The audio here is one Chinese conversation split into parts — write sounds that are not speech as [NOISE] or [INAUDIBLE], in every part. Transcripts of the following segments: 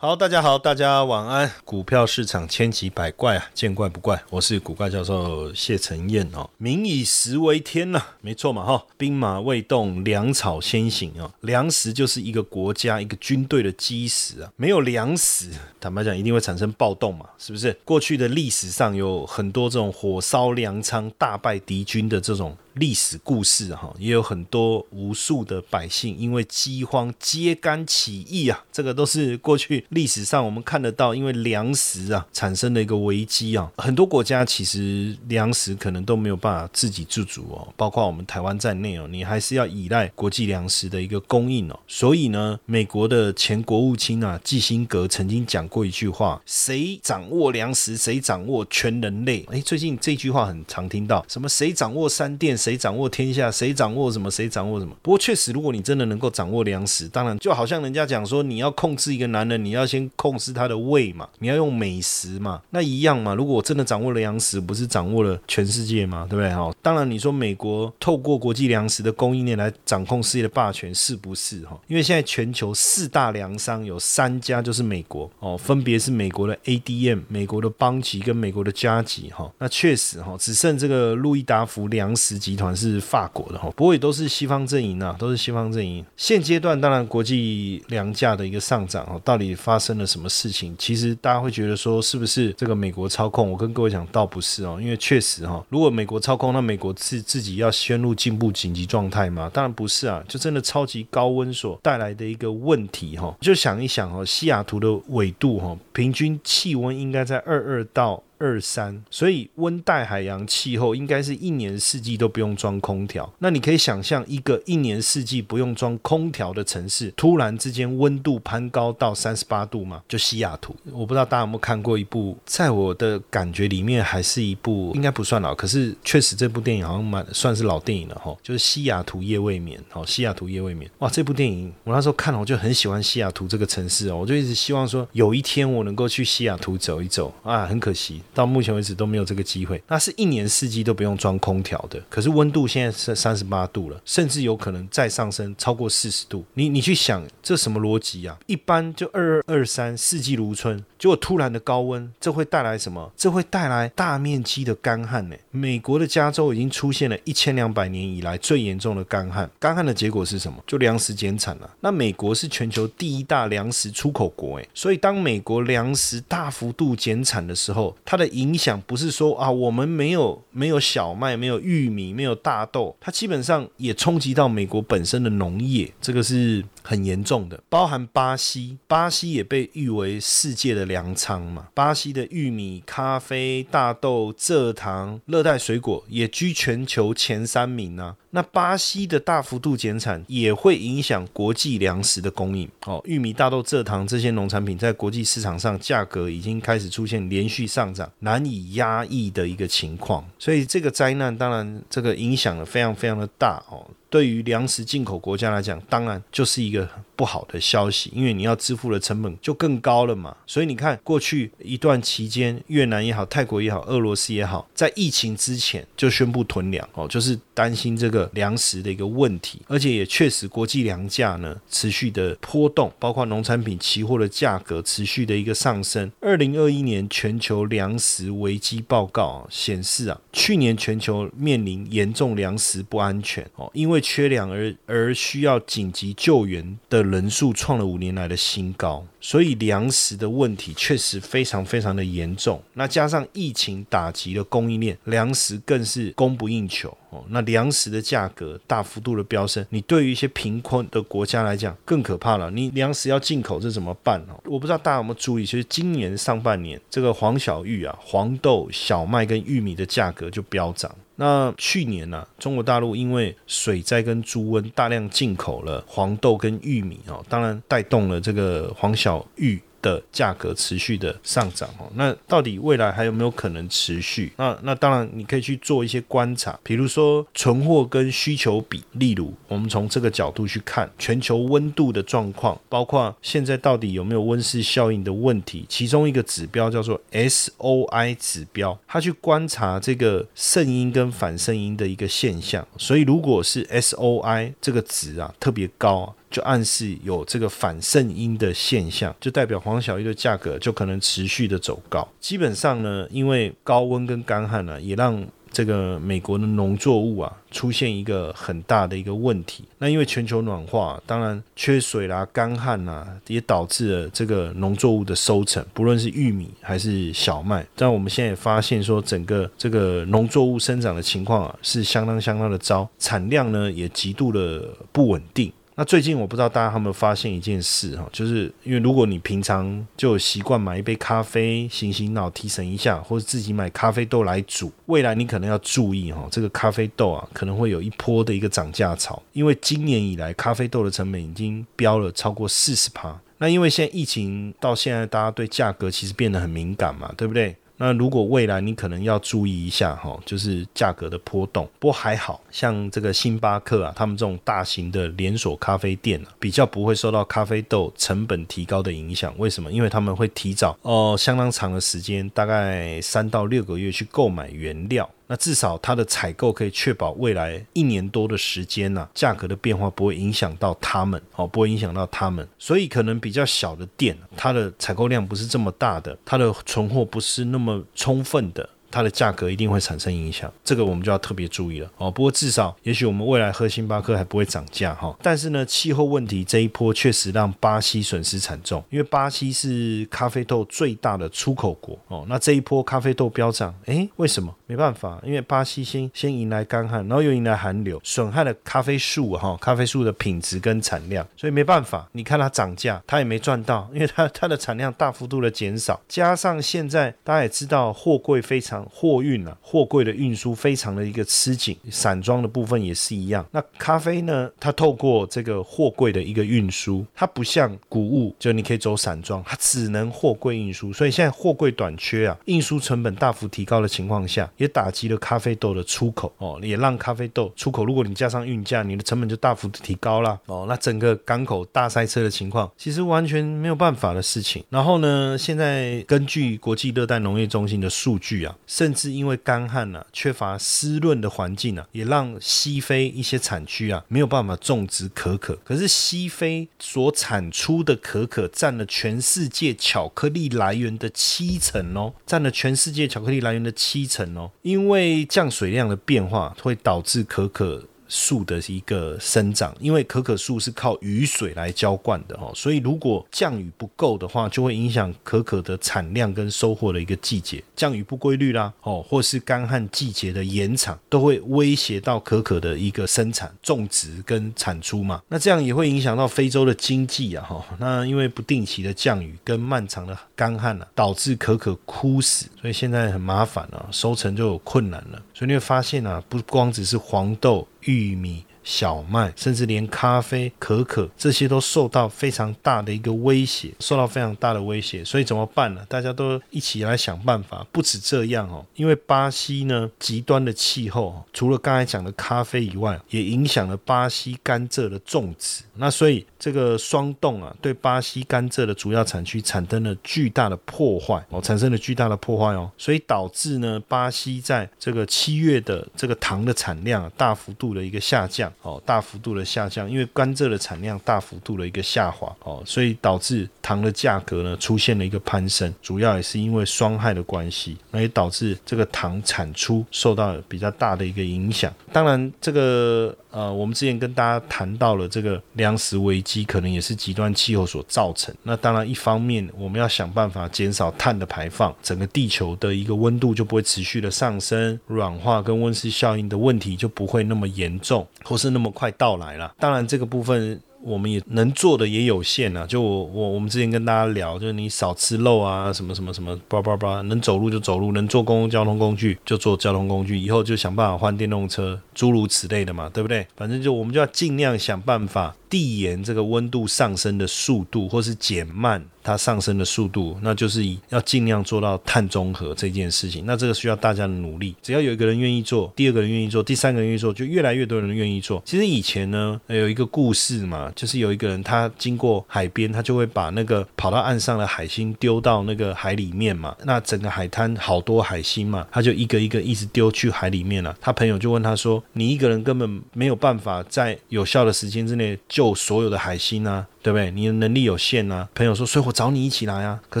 好，大家好，大家晚安。股票市场千奇百怪啊，见怪不怪。我是古怪教授谢承彦哦。民以食为天呐，没错嘛哈。兵马未动，粮草先行啊。粮食就是一个国家、一个军队的基石啊。没有粮食，坦白讲，一定会产生暴动嘛，是不是？过去的历史上有很多这种火烧粮仓、大败敌军的这种。历史故事哈，也有很多无数的百姓因为饥荒揭竿起义啊，这个都是过去历史上我们看得到，因为粮食啊产生的一个危机啊。很多国家其实粮食可能都没有办法自给自足哦，包括我们台湾在内哦，你还是要依赖国际粮食的一个供应哦。所以呢，美国的前国务卿啊基辛格曾经讲过一句话：谁掌握粮食，谁掌握全人类。哎，最近这句话很常听到，什么谁掌握三电？谁谁掌握天下？谁掌握什么？谁掌握什么？不过确实，如果你真的能够掌握粮食，当然就好像人家讲说，你要控制一个男人，你要先控制他的胃嘛，你要用美食嘛，那一样嘛。如果真的掌握了粮食，不是掌握了全世界嘛？对不对？哈，当然你说美国透过国际粮食的供应链来掌控世界的霸权，是不是？哈，因为现在全球四大粮商有三家就是美国哦，分别是美国的 ADM、美国的邦吉跟美国的加吉哈。那确实哈，只剩这个路易达福粮食集。团是法国的哈，不过也都是西方阵营啊，都是西方阵营。现阶段当然国际粮价的一个上涨哦，到底发生了什么事情？其实大家会觉得说是不是这个美国操控？我跟各位讲，倒不是哦，因为确实哈，如果美国操控，那美国自自己要宣布进步紧急状态吗？当然不是啊，就真的超级高温所带来的一个问题哈。就想一想哦，西雅图的纬度哈，平均气温应该在二二到。二三，所以温带海洋气候应该是一年四季都不用装空调。那你可以想象一个一年四季不用装空调的城市，突然之间温度攀高到三十八度吗？就西雅图，我不知道大家有没有看过一部，在我的感觉里面还是一部应该不算老，可是确实这部电影好像蛮算是老电影了哈。就是西雅图夜未眠，哦，西雅图夜未眠，哇，这部电影我那时候看了，我就很喜欢西雅图这个城市哦，我就一直希望说有一天我能够去西雅图走一走啊，很可惜。到目前为止都没有这个机会，那是一年四季都不用装空调的。可是温度现在是三十八度了，甚至有可能再上升超过四十度。你你去想，这什么逻辑啊？一般就二二二三四季如春，结果突然的高温，这会带来什么？这会带来大面积的干旱呢？美国的加州已经出现了一千两百年以来最严重的干旱。干旱的结果是什么？就粮食减产了。那美国是全球第一大粮食出口国，诶，所以当美国粮食大幅度减产的时候，它的影响不是说啊，我们没有没有小麦，没有玉米，没有大豆，它基本上也冲击到美国本身的农业，这个是很严重的。包含巴西，巴西也被誉为世界的粮仓嘛，巴西的玉米、咖啡、大豆、蔗糖、热带水果也居全球前三名啊。那巴西的大幅度减产也会影响国际粮食的供应。哦，玉米、大豆、蔗糖这些农产品在国际市场上价格已经开始出现连续上涨，难以压抑的一个情况。所以这个灾难当然这个影响了非常非常的大哦。对于粮食进口国家来讲，当然就是一个不好的消息，因为你要支付的成本就更高了嘛。所以你看，过去一段期间，越南也好，泰国也好，俄罗斯也好，在疫情之前就宣布囤粮哦，就是担心这个粮食的一个问题，而且也确实国际粮价呢持续的波动，包括农产品期货的价格持续的一个上升。二零二一年全球粮食危机报告显示啊，去年全球面临严重粮食不安全哦，因为缺粮而而需要紧急救援的人数创了五年来的新高，所以粮食的问题确实非常非常的严重。那加上疫情打击了供应链，粮食更是供不应求。哦，那粮食的价格大幅度的飙升，你对于一些贫困的国家来讲更可怕了。你粮食要进口，这怎么办哦？我不知道大家有没有注意，其实今年上半年这个黄小玉啊、黄豆、小麦跟玉米的价格就飙涨。那去年呢，中国大陆因为水灾跟猪瘟，大量进口了黄豆跟玉米哦，当然带动了这个黄小玉。的价格持续的上涨哦，那到底未来还有没有可能持续？那那当然你可以去做一些观察，比如说存货跟需求比，例如我们从这个角度去看全球温度的状况，包括现在到底有没有温室效应的问题，其中一个指标叫做 SOI 指标，它去观察这个圣音跟反圣音的一个现象，所以如果是 SOI 这个值啊特别高啊。就暗示有这个反圣音的现象，就代表黄小玉的价格就可能持续的走高。基本上呢，因为高温跟干旱呢，也让这个美国的农作物啊出现一个很大的一个问题。那因为全球暖化，当然缺水啦、干旱啦，也导致了这个农作物的收成，不论是玉米还是小麦。但我们现在也发现说，整个这个农作物生长的情况啊，是相当相当的糟，产量呢也极度的不稳定。那最近我不知道大家有没有发现一件事哈，就是因为如果你平常就习惯买一杯咖啡醒醒脑提神一下，或者自己买咖啡豆来煮，未来你可能要注意哈，这个咖啡豆啊可能会有一波的一个涨价潮，因为今年以来咖啡豆的成本已经飙了超过四十趴。那因为现在疫情到现在，大家对价格其实变得很敏感嘛，对不对？那如果未来你可能要注意一下哈，就是价格的波动。不过还好像这个星巴克啊，他们这种大型的连锁咖啡店啊，比较不会受到咖啡豆成本提高的影响。为什么？因为他们会提早哦相当长的时间，大概三到六个月去购买原料。那至少它的采购可以确保未来一年多的时间呢，价格的变化不会影响到他们，哦，不会影响到他们。所以可能比较小的店，它的采购量不是这么大的，它的存货不是那么充分的。它的价格一定会产生影响，这个我们就要特别注意了哦。不过至少，也许我们未来喝星巴克还不会涨价哈。但是呢，气候问题这一波确实让巴西损失惨重，因为巴西是咖啡豆最大的出口国哦。那这一波咖啡豆飙涨，诶，为什么？没办法，因为巴西先先迎来干旱，然后又迎来寒流，损害了咖啡树哈，咖啡树的品质跟产量，所以没办法。你看它涨价，它也没赚到，因为它它的产量大幅度的减少，加上现在大家也知道货柜非常。货运啊，货柜的运输非常的一个吃紧，散装的部分也是一样。那咖啡呢？它透过这个货柜的一个运输，它不像谷物，就你可以走散装，它只能货柜运输。所以现在货柜短缺啊，运输成本大幅提高的情况下，也打击了咖啡豆的出口哦，也让咖啡豆出口。如果你加上运价，你的成本就大幅的提高了哦。那整个港口大塞车的情况，其实完全没有办法的事情。然后呢，现在根据国际热带农业中心的数据啊。甚至因为干旱呢，缺乏湿润的环境呢，也让西非一些产区啊没有办法种植可可。可是西非所产出的可可占了全世界巧克力来源的七成哦，占了全世界巧克力来源的七成哦。因为降水量的变化会导致可可。树的一个生长，因为可可树是靠雨水来浇灌的哦，所以如果降雨不够的话，就会影响可可的产量跟收获的一个季节。降雨不规律啦，哦，或是干旱季节的延长，都会威胁到可可的一个生产、种植跟产出嘛。那这样也会影响到非洲的经济啊，哈。那因为不定期的降雨跟漫长的干旱啊，导致可可枯死，所以现在很麻烦啊，收成就有困难了。所以你会发现啊，不光只是黄豆。玉米。小麦，甚至连咖啡、可可这些都受到非常大的一个威胁，受到非常大的威胁。所以怎么办呢？大家都一起来想办法。不止这样哦，因为巴西呢极端的气候，除了刚才讲的咖啡以外，也影响了巴西甘蔗的种植。那所以这个霜冻啊，对巴西甘蔗的主要产区产生了巨大的破坏哦，产生了巨大的破坏哦。所以导致呢，巴西在这个七月的这个糖的产量啊大幅度的一个下降。哦，大幅度的下降，因为甘蔗的产量大幅度的一个下滑，哦，所以导致糖的价格呢出现了一个攀升，主要也是因为霜害的关系，那也导致这个糖产出受到比较大的一个影响。当然，这个呃，我们之前跟大家谈到了这个粮食危机，可能也是极端气候所造成。那当然，一方面我们要想办法减少碳的排放，整个地球的一个温度就不会持续的上升，软化跟温室效应的问题就不会那么严重，或是那么快到来了。当然，这个部分。我们也能做的也有限啊，就我我我们之前跟大家聊，就是你少吃肉啊，什么什么什么，叭叭叭，能走路就走路，能坐公共交通工具就坐交通工具，以后就想办法换电动车，诸如此类的嘛，对不对？反正就我们就要尽量想办法。递延这个温度上升的速度，或是减慢它上升的速度，那就是要尽量做到碳中和这件事情。那这个需要大家的努力。只要有一个人愿意做，第二个人愿意做，第三个人愿意做，就越来越多人愿意做。其实以前呢，有一个故事嘛，就是有一个人他经过海边，他就会把那个跑到岸上的海星丢到那个海里面嘛。那整个海滩好多海星嘛，他就一个一个一直丢去海里面了。他朋友就问他说：“你一个人根本没有办法在有效的时间之内。”救所有的海星呢！对不对？你的能力有限啊。朋友说，所以我找你一起来啊，可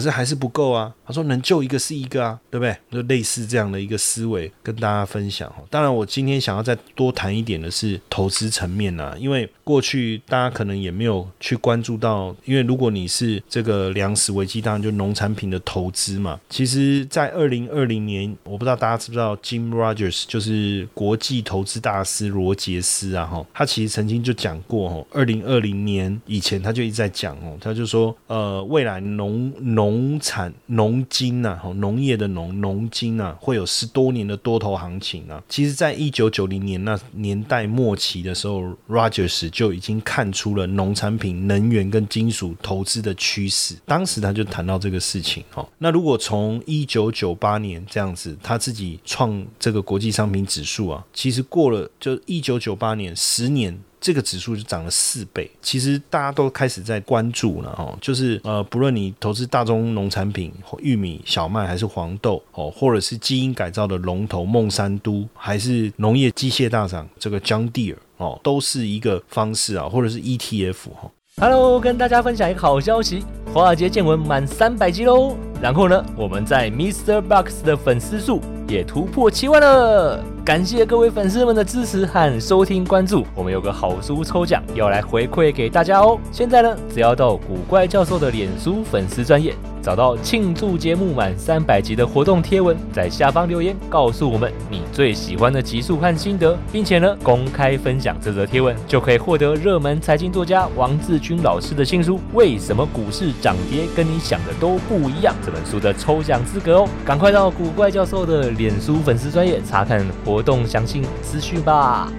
是还是不够啊。他说，能救一个是一个啊，对不对？就类似这样的一个思维跟大家分享。当然，我今天想要再多谈一点的是投资层面啊，因为过去大家可能也没有去关注到，因为如果你是这个粮食危机，当然就农产品的投资嘛。其实，在二零二零年，我不知道大家知不知道，Jim Rogers 就是国际投资大师罗杰斯啊，哈，他其实曾经就讲过，哈，二零二零年以前他。他就一直在讲哦，他就说，呃，未来农农产农金呐，农业的农农金呐，会有十多年的多头行情啊。其实，在一九九零年那年代末期的时候，Rogers 就已经看出了农产品、能源跟金属投资的趋势。当时他就谈到这个事情哦。那如果从一九九八年这样子，他自己创这个国际商品指数啊，其实过了就一九九八年十年。这个指数就涨了四倍，其实大家都开始在关注了哦，就是呃，不论你投资大宗农产品、玉米、小麦还是黄豆哦，或者是基因改造的龙头孟山都，还是农业机械大厂这个 John Deere 哦，都是一个方式啊，或者是 ETF 哈。Hello，跟大家分享一个好消息，华尔街见闻满三百集喽。然后呢，我们在 Mr. Box 的粉丝数也突破七万了。感谢各位粉丝们的支持和收听关注，我们有个好书抽奖要来回馈给大家哦。现在呢，只要到古怪教授的脸书粉丝专业，找到庆祝节目满三百集的活动贴文，在下方留言告诉我们你最喜欢的集数和心得，并且呢公开分享这则贴文，就可以获得热门财经作家王志军老师的新书《为什么股市涨跌跟你想的都不一样》这本书的抽奖资格哦。赶快到古怪教授的脸书粉丝专业查看活。活动详细资讯吧。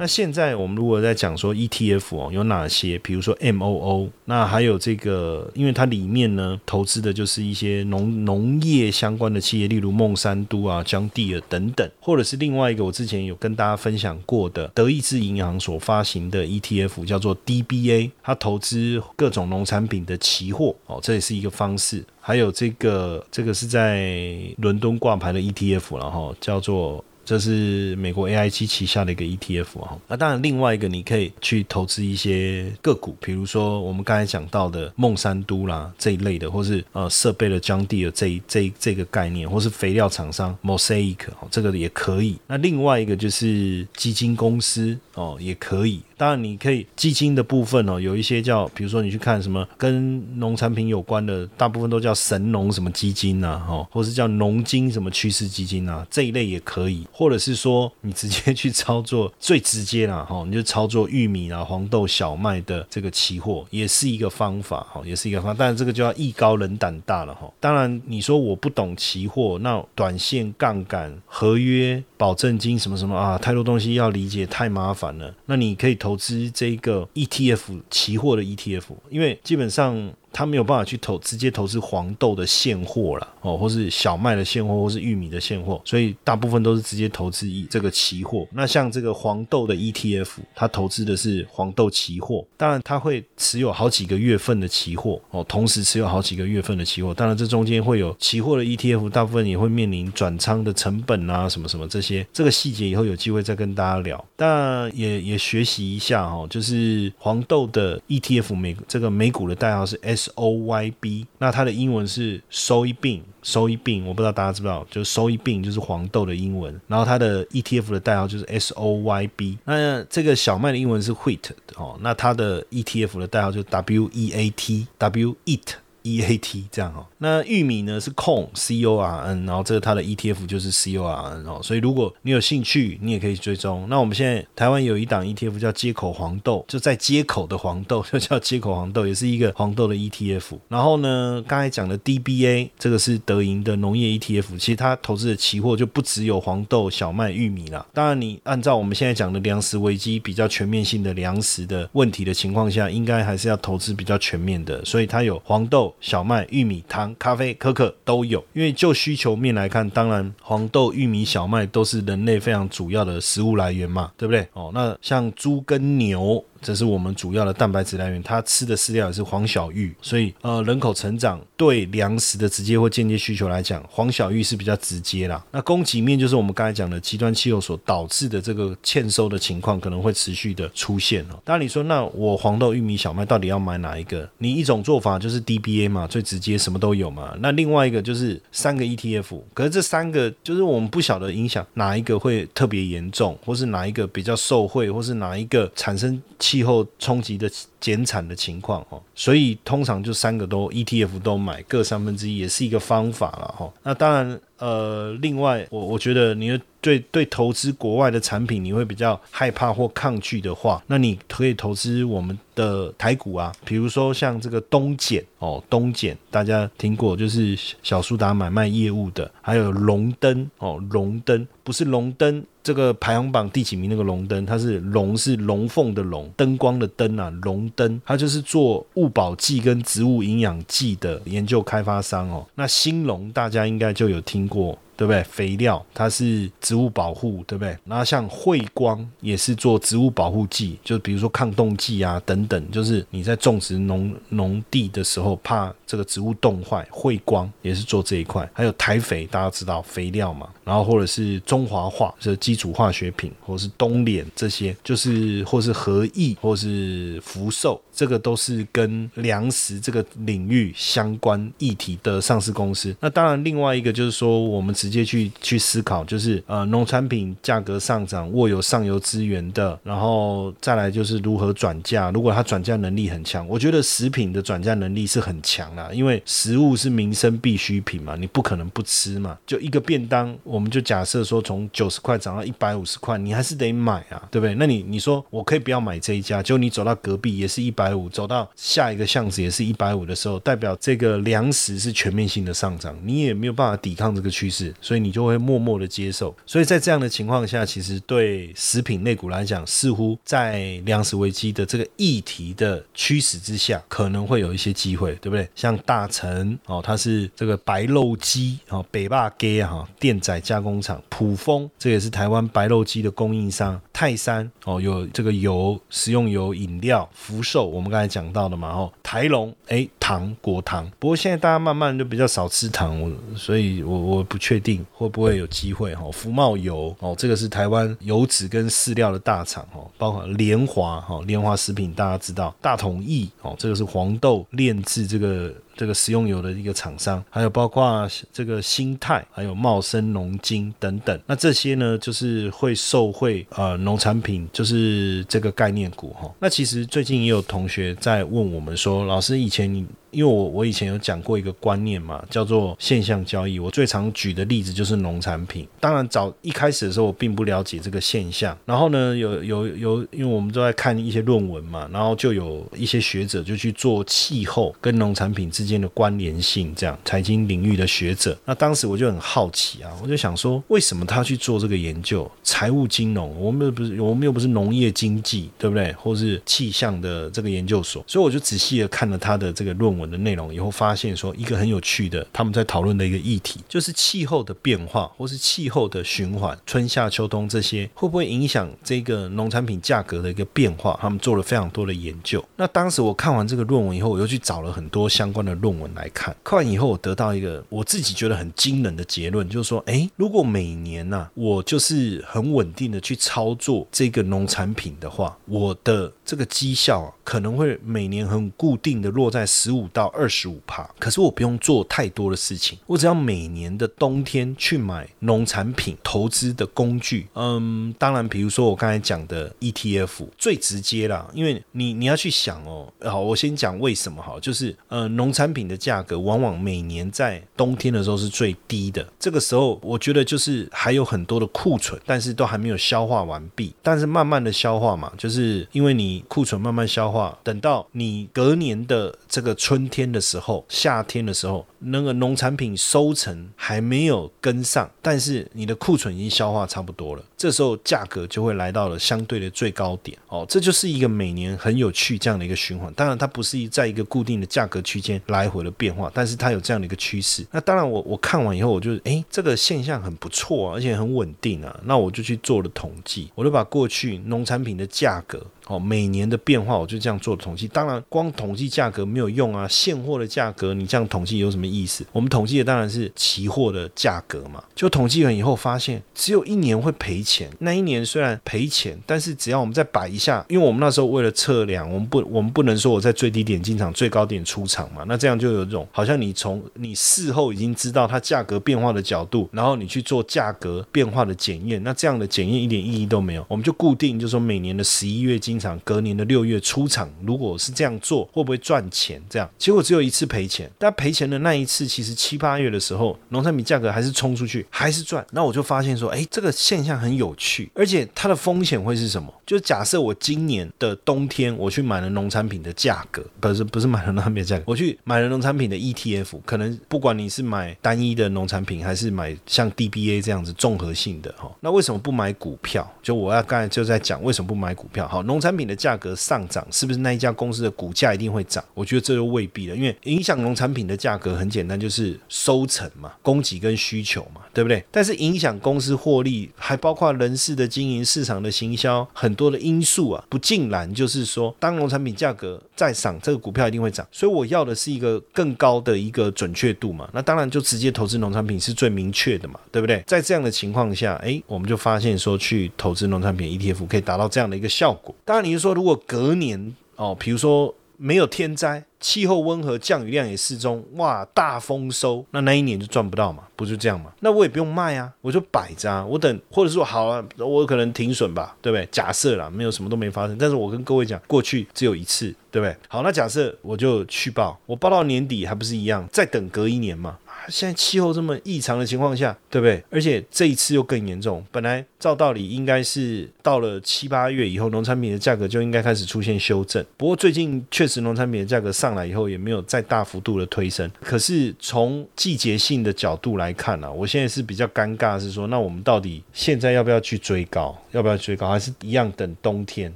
那现在我们如果在讲说 ETF 哦，有哪些？比如说 MOO，那还有这个，因为它里面呢投资的就是一些农农业相关的企业，例如孟山都啊、江地尔等等，或者是另外一个我之前有跟大家分享过的德意志银行所发行的 ETF，叫做 DBA，它投资各种农产品的期货哦，这也是一个方式。还有这个，这个是在伦敦挂牌的 ETF，然后叫做。这是美国 A I G 旗下的一个 E T F 哈，那当然另外一个你可以去投资一些个股，比如说我们刚才讲到的孟山都啦这一类的，或是呃设备的江地的这一这这个概念，或是肥料厂商 Mosaic 哦，这个也可以。那另外一个就是基金公司哦，也可以。当然，你可以基金的部分哦，有一些叫，比如说你去看什么跟农产品有关的，大部分都叫神农什么基金呐，哈，或是叫农金什么趋势基金呐，这一类也可以，或者是说你直接去操作最直接啦，哈，你就操作玉米啊、黄豆、小麦的这个期货，也是一个方法，哈，也是一个方，但是这个就要艺高人胆大了，哈。当然，你说我不懂期货，那短线杠杆、合约、保证金什么什么啊，太多东西要理解，太麻烦了。那你可以投。投资这个 ETF 期货的 ETF，因为基本上。他没有办法去投直接投资黄豆的现货了哦，或是小麦的现货，或是玉米的现货，所以大部分都是直接投资一这个期货。那像这个黄豆的 ETF，它投资的是黄豆期货，当然它会持有好几个月份的期货哦，同时持有好几个月份的期货。当然这中间会有期货的 ETF，大部分也会面临转仓的成本啊，什么什么这些，这个细节以后有机会再跟大家聊。但也也学习一下哈，就是黄豆的 ETF 美这个美股的代号是 S。S O Y B，那它的英文是 soybean，soybean，我不知道大家知不知道，就是 soybean 就是黄豆的英文，然后它的 ETF 的代号就是 S O Y B，那这个小麦的英文是 wheat 哦，那它的 ETF 的代号就 W E A T，W eat。E A T 这样哦，那玉米呢是空 C O R N，然后这个它的 E T F 就是 C O R N 哦，所以如果你有兴趣，你也可以追踪。那我们现在台湾有一档 E T F 叫接口黄豆，就在接口的黄豆 [LAUGHS] 就叫接口黄豆，也是一个黄豆的 E T F。然后呢，刚才讲的 D B A 这个是德银的农业 E T F，其实它投资的期货就不只有黄豆、小麦、玉米啦。当然，你按照我们现在讲的粮食危机比较全面性的粮食的问题的情况下，应该还是要投资比较全面的，所以它有黄豆。小麦、玉米、糖、咖啡、可可都有，因为就需求面来看，当然黄豆、玉米、小麦都是人类非常主要的食物来源嘛，对不对？哦，那像猪跟牛。这是我们主要的蛋白质来源，它吃的饲料也是黄小玉，所以呃人口成长对粮食的直接或间接需求来讲，黄小玉是比较直接啦。那供给面就是我们刚才讲的极端气候所导致的这个欠收的情况可能会持续的出现哦。当然你说那我黄豆、玉米、小麦到底要买哪一个？你一种做法就是 DBA 嘛，最直接什么都有嘛。那另外一个就是三个 ETF，可是这三个就是我们不晓得影响哪一个会特别严重，或是哪一个比较受惠，或是哪一个产生。气候冲击的减产的情况哦，所以通常就三个都 ETF 都买各三分之一，也是一个方法了哈。那当然，呃，另外我我觉得你对对投资国外的产品你会比较害怕或抗拒的话，那你可以投资我们的台股啊，比如说像这个东碱哦，东碱大家听过，就是小苏打买卖业务的，还有龙灯哦，龙灯不是龙灯。这个排行榜第几名？那个龙灯，它是龙是龙凤的龙，灯光的灯啊，龙灯，它就是做物保剂跟植物营养剂的研究开发商哦。那兴隆大家应该就有听过。对不对？肥料它是植物保护，对不对？然后像汇光也是做植物保护剂，就比如说抗冻剂啊等等，就是你在种植农农地的时候，怕这个植物冻坏，汇光也是做这一块。还有台肥，大家知道肥料嘛？然后或者是中华化，就是基础化学品，或是东联这些，就是或是合益，或是福寿，这个都是跟粮食这个领域相关议题的上市公司。那当然，另外一个就是说，我们只直接去去思考，就是呃，农产品价格上涨，握有上游资源的，然后再来就是如何转嫁。如果它转嫁能力很强，我觉得食品的转嫁能力是很强啊，因为食物是民生必需品嘛，你不可能不吃嘛。就一个便当，我们就假设说从九十块涨到一百五十块，你还是得买啊，对不对？那你你说我可以不要买这一家，就你走到隔壁也是一百五，走到下一个巷子也是一百五的时候，代表这个粮食是全面性的上涨，你也没有办法抵抗这个趋势。所以你就会默默的接受，所以在这样的情况下，其实对食品类股来讲，似乎在粮食危机的这个议题的驱使之下，可能会有一些机会，对不对？像大成哦，它是这个白肉鸡哦，北霸鸡哈电仔加工厂，普丰这也是台湾白肉鸡的供应商，泰山哦有这个油食用油饮料，福寿我们刚才讲到的嘛哦，台龙哎糖果糖，不过现在大家慢慢就比较少吃糖，所以我我不确定。会不会有机会哈？福茂油哦，这个是台湾油脂跟饲料的大厂哦，包括联华哈，联华食品大家知道，大同益哦，这个是黄豆炼制这个。这个食用油的一个厂商，还有包括这个新泰，还有茂生农金等等，那这些呢，就是会受惠呃农产品，就是这个概念股哈。那其实最近也有同学在问我们说，老师以前因为我我以前有讲过一个观念嘛，叫做现象交易。我最常举的例子就是农产品。当然早一开始的时候，我并不了解这个现象。然后呢，有有有，因为我们都在看一些论文嘛，然后就有一些学者就去做气候跟农产品之间。间的关联性，这样财经领域的学者，那当时我就很好奇啊，我就想说，为什么他去做这个研究？财务金融，我们又不是，我们又不是农业经济，对不对？或是气象的这个研究所，所以我就仔细的看了他的这个论文的内容以后，发现说一个很有趣的，他们在讨论的一个议题，就是气候的变化，或是气候的循环，春夏秋冬这些会不会影响这个农产品价格的一个变化？他们做了非常多的研究。那当时我看完这个论文以后，我又去找了很多相关的。论文来看，看完以后我得到一个我自己觉得很惊人的结论，就是说，诶，如果每年呐、我就是很稳定的去操作这个农产品的话，我的这个绩效啊，可能会每年很固定的落在十五到二十五帕。可是我不用做太多的事情，我只要每年的冬天去买农产品投资的工具。嗯，当然，比如说我刚才讲的 ETF 最直接啦，因为你你要去想哦，好，我先讲为什么好，就是呃，农产品的价格往往每年在冬天的时候是最低的，这个时候我觉得就是还有很多的库存，但是都还没有消化完毕，但是慢慢的消化嘛，就是因为你库存慢慢消化，等到你隔年的这个春天的时候、夏天的时候，那个农产品收成还没有跟上，但是你的库存已经消化差不多了，这时候价格就会来到了相对的最高点哦，这就是一个每年很有趣这样的一个循环。当然，它不是在一个固定的价格区间来回的变化，但是它有这样的一个趋势。那当然我，我看完以后，我就诶，这个现象很不错啊，而且很稳定啊。那我就去做了统计，我就把过去农产品的价格。哦，每年的变化我就这样做统计。当然，光统计价格没有用啊，现货的价格你这样统计有什么意思？我们统计的当然是期货的价格嘛。就统计完以后发现，只有一年会赔钱。那一年虽然赔钱，但是只要我们再摆一下，因为我们那时候为了测量，我们不我们不能说我在最低点进场，最高点出场嘛。那这样就有一种好像你从你事后已经知道它价格变化的角度，然后你去做价格变化的检验，那这样的检验一点意义都没有。我们就固定就说每年的十一月经场，隔年的六月出场，如果是这样做，会不会赚钱？这样结果只有一次赔钱，但赔钱的那一次，其实七八月的时候，农产品价格还是冲出去，还是赚。那我就发现说，哎，这个现象很有趣，而且它的风险会是什么？就假设我今年的冬天我去买了农产品的价格，不是不是买了农产品的价格，我去买了农产品的 ETF，可能不管你是买单一的农产品，还是买像 DBA 这样子综合性的哈，那为什么不买股票？就我要刚才就在讲为什么不买股票。好，农农产品的价格上涨，是不是那一家公司的股价一定会涨？我觉得这就未必了，因为影响农产品的价格很简单，就是收成嘛，供给跟需求嘛，对不对？但是影响公司获利，还包括人事的经营、市场的行销，很多的因素啊，不尽然就是说，当农产品价格再涨，这个股票一定会涨。所以我要的是一个更高的一个准确度嘛，那当然就直接投资农产品是最明确的嘛，对不对？在这样的情况下，哎，我们就发现说，去投资农产品 ETF 可以达到这样的一个效果。当然，你是说如果隔年哦，比如说没有天灾，气候温和，降雨量也适中，哇，大丰收，那那一年就赚不到嘛，不就这样嘛？那我也不用卖啊，我就摆着啊，我等，或者说好了，我可能停损吧，对不对？假设啦，没有什么都没发生，但是我跟各位讲，过去只有一次，对不对？好，那假设我就去报，我报到年底还不是一样，再等隔一年嘛。现在气候这么异常的情况下，对不对？而且这一次又更严重。本来照道理应该是到了七八月以后，农产品的价格就应该开始出现修正。不过最近确实农产品的价格上来以后，也没有再大幅度的推升。可是从季节性的角度来看呢，我现在是比较尴尬，是说那我们到底现在要不要去追高？要不要追高？还是一样等冬天？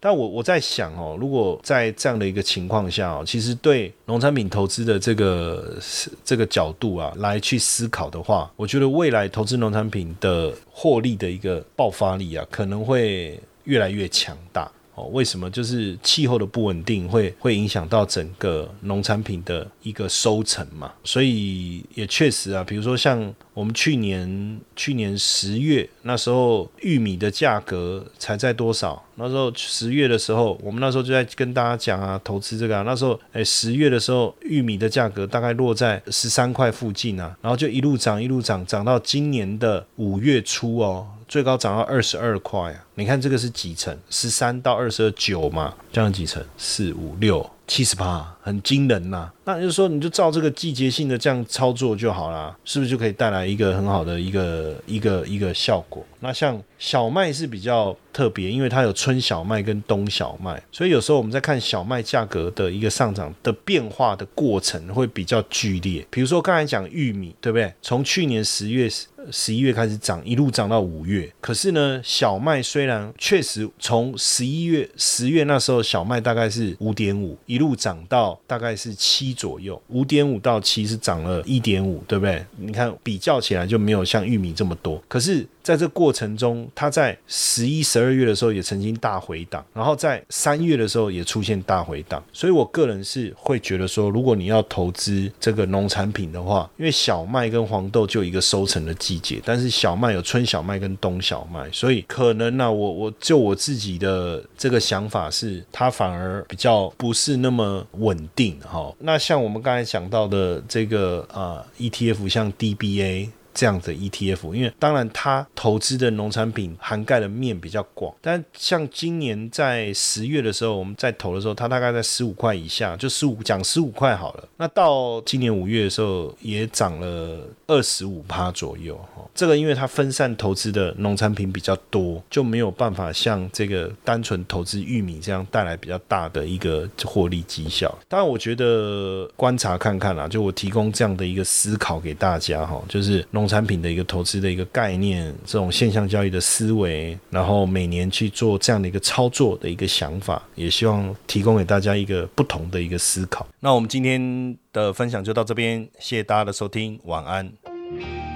但我我在想哦，如果在这样的一个情况下哦，其实对农产品投资的这个这个角度啊，来去思考的话，我觉得未来投资农产品的获利的一个爆发力啊，可能会越来越强大。哦，为什么？就是气候的不稳定会会影响到整个农产品的一个收成嘛，所以也确实啊，比如说像我们去年去年十月那时候玉米的价格才在多少？那时候十月的时候，我们那时候就在跟大家讲啊，投资这个啊，那时候哎十月的时候玉米的价格大概落在十三块附近啊，然后就一路涨一路涨，涨到今年的五月初哦。最高涨到二十二块啊！你看这个是几成？十三到二十二九嘛，这样几成？四五六七十八，很惊人呐、那就是说，你就照这个季节性的这样操作就好啦，是不是就可以带来一个很好的一个一个一个效果？那像小麦是比较特别，因为它有春小麦跟冬小麦，所以有时候我们在看小麦价格的一个上涨的变化的过程会比较剧烈。比如说刚才讲玉米，对不对？从去年十月。十一月开始涨，一路涨到五月。可是呢，小麦虽然确实从十一月、十月那时候，小麦大概是五点五，一路涨到大概是七左右。五点五到七是涨了一点五，对不对？你看比较起来就没有像玉米这么多。可是在这过程中，它在十一、十二月的时候也曾经大回档，然后在三月的时候也出现大回档。所以我个人是会觉得说，如果你要投资这个农产品的话，因为小麦跟黄豆就一个收成的季节，但是小麦有春小麦跟冬小麦，所以可能呢，我我就我自己的这个想法是，它反而比较不是那么稳定哈。那像我们刚才讲到的这个呃 ETF，像 DBA。这样的 ETF，因为当然它投资的农产品涵盖的面比较广，但像今年在十月的时候，我们在投的时候，它大概在十五块以下，就十五讲十五块好了。那到今年五月的时候，也涨了二十五趴左右。哈，这个因为它分散投资的农产品比较多，就没有办法像这个单纯投资玉米这样带来比较大的一个获利绩效。当然，我觉得观察看看啦，就我提供这样的一个思考给大家哈，就是农。农产品的一个投资的一个概念，这种现象交易的思维，然后每年去做这样的一个操作的一个想法，也希望提供给大家一个不同的一个思考。那我们今天的分享就到这边，谢谢大家的收听，晚安。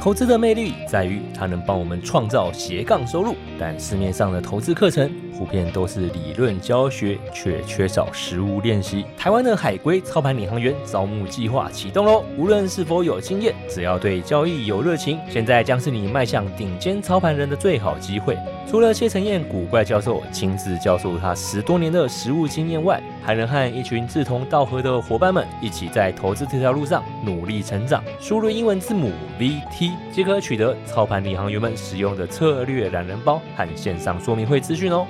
投资的魅力在于它能帮我们创造斜杠收入，但市面上的投资课程普遍都是理论教学，却缺少实物练习。台湾的海归操盘领航员招募计划启动喽！无论是否有经验，只要对交易有热情，现在将是你迈向顶尖操盘人的最好机会。除了谢承彦古怪教授亲自教授他十多年的实务经验外，还能和一群志同道合的伙伴们一起在投资这条路上努力成长。输入英文字母 VT 即可取得操盘领航员们使用的策略懒人包和线上说明会资讯哦。